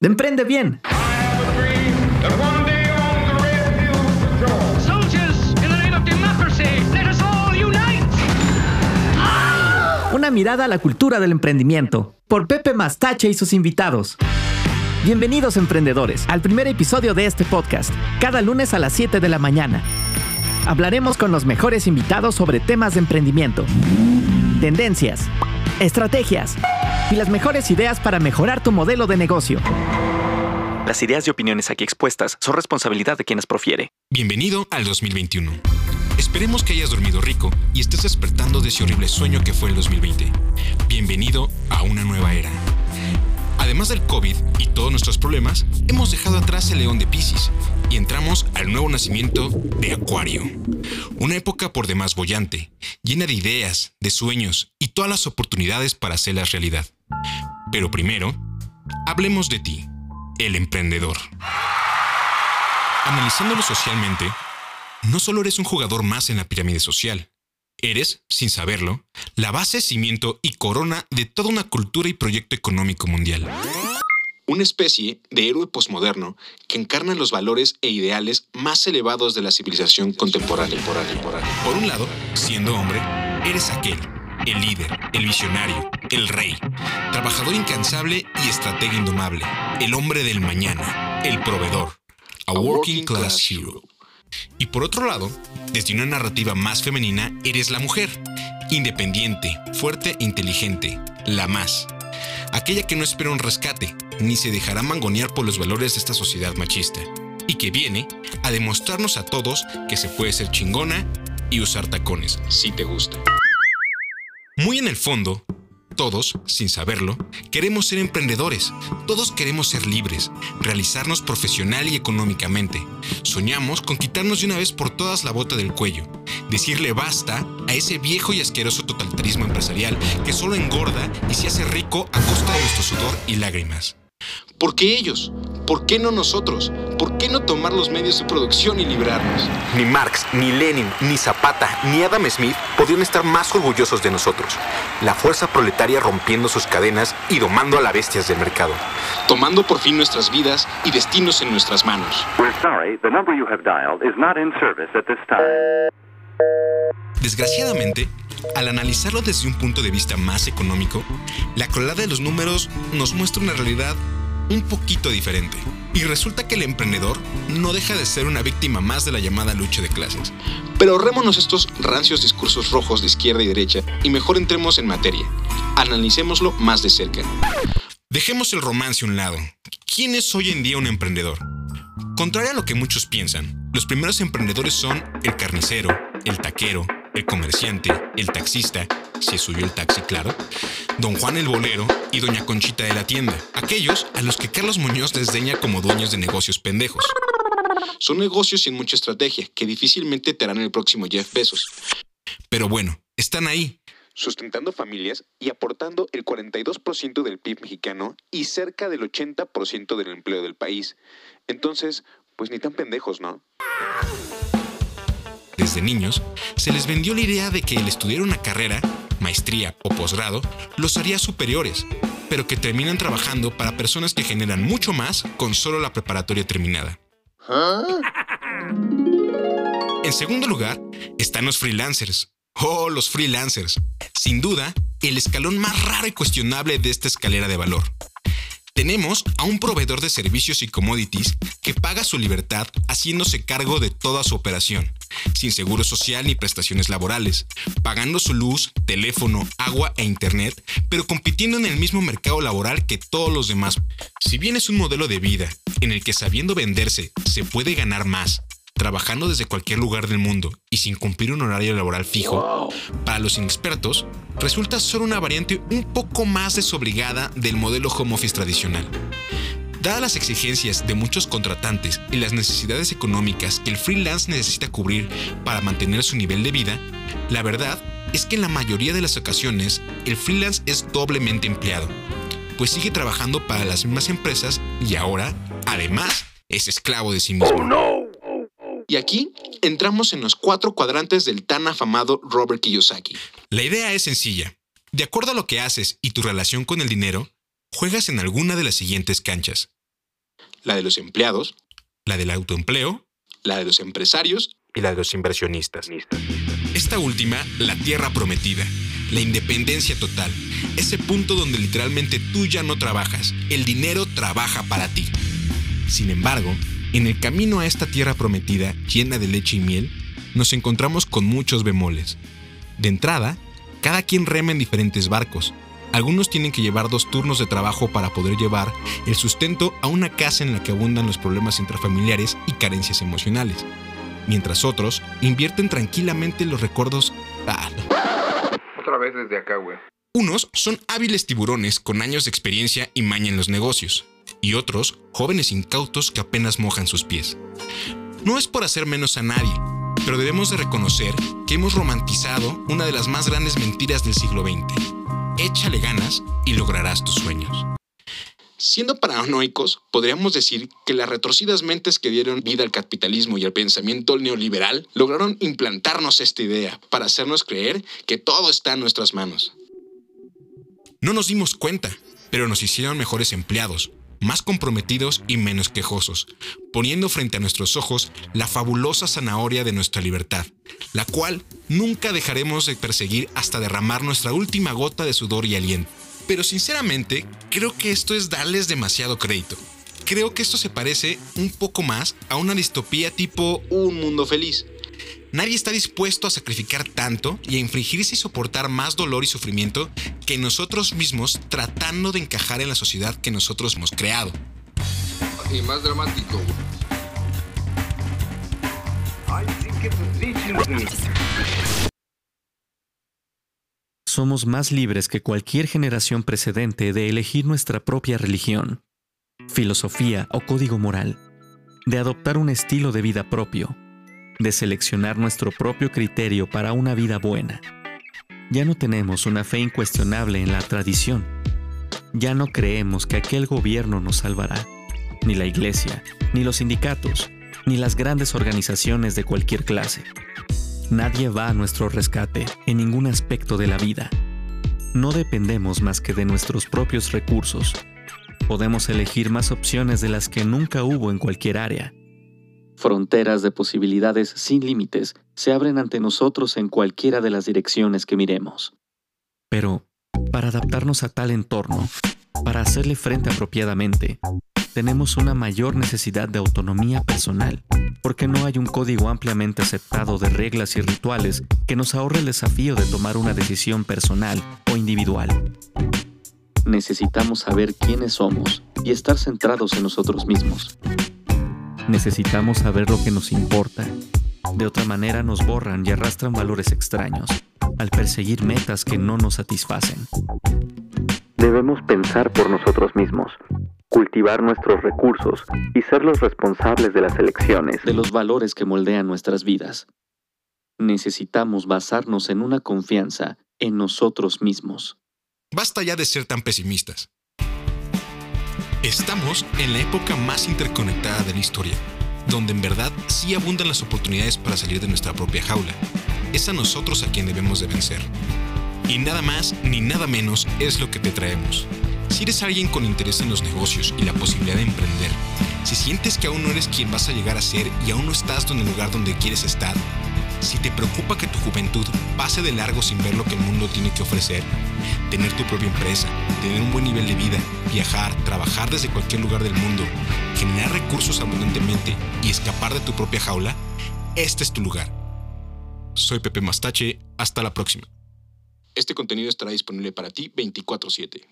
de Emprende Bien. Una mirada a la cultura del emprendimiento, por Pepe Mastache y sus invitados. Bienvenidos emprendedores al primer episodio de este podcast, cada lunes a las 7 de la mañana. Hablaremos con los mejores invitados sobre temas de emprendimiento, tendencias, estrategias y las mejores ideas para mejorar tu modelo de negocio. Las ideas y opiniones aquí expuestas son responsabilidad de quienes profiere. Bienvenido al 2021. Esperemos que hayas dormido rico y estés despertando de ese horrible sueño que fue el 2020. Bienvenido a una nueva era. Además del COVID y todos nuestros problemas, hemos dejado atrás el león de Pisces y entramos al nuevo nacimiento de Acuario. Una época por demás bollante, llena de ideas, de sueños y todas las oportunidades para hacerlas realidad. Pero primero, hablemos de ti, el emprendedor. Analizándolo socialmente, no solo eres un jugador más en la pirámide social, Eres, sin saberlo, la base, cimiento y corona de toda una cultura y proyecto económico mundial. Una especie de héroe posmoderno que encarna los valores e ideales más elevados de la civilización contemporánea. Por un lado, siendo hombre, eres aquel, el líder, el visionario, el rey, trabajador incansable y estratega indomable, el hombre del mañana, el proveedor, a working class hero. Y por otro lado, desde una narrativa más femenina, eres la mujer, independiente, fuerte e inteligente, la más. Aquella que no espera un rescate, ni se dejará mangonear por los valores de esta sociedad machista, y que viene a demostrarnos a todos que se puede ser chingona y usar tacones, si te gusta. Muy en el fondo, todos, sin saberlo, queremos ser emprendedores, todos queremos ser libres, realizarnos profesional y económicamente. Soñamos con quitarnos de una vez por todas la bota del cuello, decirle basta a ese viejo y asqueroso totalitarismo empresarial que solo engorda y se hace rico a costa de nuestro sudor y lágrimas. ¿Por qué ellos? ¿Por qué no nosotros? ¿Por qué no tomar los medios de producción y librarnos? Ni Marx, ni Lenin, ni Zapata, ni Adam Smith podrían estar más orgullosos de nosotros. La fuerza proletaria rompiendo sus cadenas y domando a las bestias del mercado. Tomando por fin nuestras vidas y destinos en nuestras manos. Desgraciadamente, al analizarlo desde un punto de vista más económico, la crueldad de los números nos muestra una realidad un poquito diferente. Y resulta que el emprendedor no deja de ser una víctima más de la llamada lucha de clases. Pero ahorrémonos estos rancios discursos rojos de izquierda y derecha y mejor entremos en materia. Analicémoslo más de cerca. Dejemos el romance a un lado. ¿Quién es hoy en día un emprendedor? Contrario a lo que muchos piensan, los primeros emprendedores son el carnicero, el taquero, el comerciante, el taxista, si es suyo el taxi, claro, don Juan el bolero y doña Conchita de la tienda, aquellos a los que Carlos Muñoz desdeña como dueños de negocios pendejos. Son negocios sin mucha estrategia, que difícilmente te harán el próximo Jeff Bezos. Pero bueno, están ahí, sustentando familias y aportando el 42% del PIB mexicano y cerca del 80% del empleo del país. Entonces, pues ni tan pendejos, ¿no? Desde niños, se les vendió la idea de que el estudiar una carrera, maestría o posgrado los haría superiores, pero que terminan trabajando para personas que generan mucho más con solo la preparatoria terminada. En segundo lugar, están los freelancers. Oh, los freelancers. Sin duda, el escalón más raro y cuestionable de esta escalera de valor. Tenemos a un proveedor de servicios y commodities que paga su libertad haciéndose cargo de toda su operación, sin seguro social ni prestaciones laborales, pagando su luz, teléfono, agua e internet, pero compitiendo en el mismo mercado laboral que todos los demás. Si bien es un modelo de vida en el que sabiendo venderse se puede ganar más, trabajando desde cualquier lugar del mundo y sin cumplir un horario laboral fijo, para los inexpertos, resulta ser una variante un poco más desobligada del modelo home office tradicional. Dadas las exigencias de muchos contratantes y las necesidades económicas que el freelance necesita cubrir para mantener su nivel de vida, la verdad es que en la mayoría de las ocasiones el freelance es doblemente empleado, pues sigue trabajando para las mismas empresas y ahora, además, es esclavo de sí mismo. Oh, y aquí entramos en los cuatro cuadrantes del tan afamado Robert Kiyosaki. La idea es sencilla. De acuerdo a lo que haces y tu relación con el dinero, juegas en alguna de las siguientes canchas. la de los empleados, la del autoempleo, la de los empresarios y la de los inversionistas. Esta última, la tierra prometida, la independencia total, ese punto donde literalmente tú ya no trabajas, el dinero trabaja para ti. Sin embargo, en el camino a esta tierra prometida, llena de leche y miel, nos encontramos con muchos bemoles. De entrada, cada quien rema en diferentes barcos. Algunos tienen que llevar dos turnos de trabajo para poder llevar el sustento a una casa en la que abundan los problemas intrafamiliares y carencias emocionales, mientras otros invierten tranquilamente los recuerdos... Ah, Otra vez desde acá, güey. Unos son hábiles tiburones con años de experiencia y maña en los negocios, y otros jóvenes incautos que apenas mojan sus pies. No es por hacer menos a nadie, pero debemos de reconocer que hemos romantizado una de las más grandes mentiras del siglo XX. Échale ganas y lograrás tus sueños. Siendo paranoicos, podríamos decir que las retorcidas mentes que dieron vida al capitalismo y al pensamiento neoliberal lograron implantarnos esta idea para hacernos creer que todo está en nuestras manos. No nos dimos cuenta, pero nos hicieron mejores empleados, más comprometidos y menos quejosos, poniendo frente a nuestros ojos la fabulosa zanahoria de nuestra libertad, la cual nunca dejaremos de perseguir hasta derramar nuestra última gota de sudor y aliento. Pero sinceramente, creo que esto es darles demasiado crédito. Creo que esto se parece un poco más a una distopía tipo Un mundo feliz, Nadie está dispuesto a sacrificar tanto y a infligirse y soportar más dolor y sufrimiento que nosotros mismos tratando de encajar en la sociedad que nosotros hemos creado. Y más dramático. Somos más libres que cualquier generación precedente de elegir nuestra propia religión, filosofía o código moral, de adoptar un estilo de vida propio de seleccionar nuestro propio criterio para una vida buena. Ya no tenemos una fe incuestionable en la tradición. Ya no creemos que aquel gobierno nos salvará, ni la iglesia, ni los sindicatos, ni las grandes organizaciones de cualquier clase. Nadie va a nuestro rescate en ningún aspecto de la vida. No dependemos más que de nuestros propios recursos. Podemos elegir más opciones de las que nunca hubo en cualquier área Fronteras de posibilidades sin límites se abren ante nosotros en cualquiera de las direcciones que miremos. Pero, para adaptarnos a tal entorno, para hacerle frente apropiadamente, tenemos una mayor necesidad de autonomía personal, porque no hay un código ampliamente aceptado de reglas y rituales que nos ahorre el desafío de tomar una decisión personal o individual. Necesitamos saber quiénes somos y estar centrados en nosotros mismos, Necesitamos saber lo que nos importa. De otra manera nos borran y arrastran valores extraños al perseguir metas que no nos satisfacen. Debemos pensar por nosotros mismos, cultivar nuestros recursos y ser los responsables de las elecciones, de los valores que moldean nuestras vidas. Necesitamos basarnos en una confianza en nosotros mismos. Basta ya de ser tan pesimistas. Estamos en la época más interconectada de la historia, donde en verdad sí abundan las oportunidades para salir de nuestra propia jaula. Es a nosotros a quien debemos de vencer. Y nada más ni nada menos es lo que te traemos. Si eres alguien con interés en los negocios y la posibilidad de emprender, si sientes que aún no eres quien vas a llegar a ser y aún no estás en el lugar donde quieres estar, si te preocupa que tu juventud pase de largo sin ver lo que el mundo tiene que ofrecer, tener tu propia empresa, tener un buen nivel de vida, viajar, trabajar desde cualquier lugar del mundo, generar recursos abundantemente y escapar de tu propia jaula, este es tu lugar. Soy Pepe Mastache, hasta la próxima. Este contenido estará disponible para ti 24/7.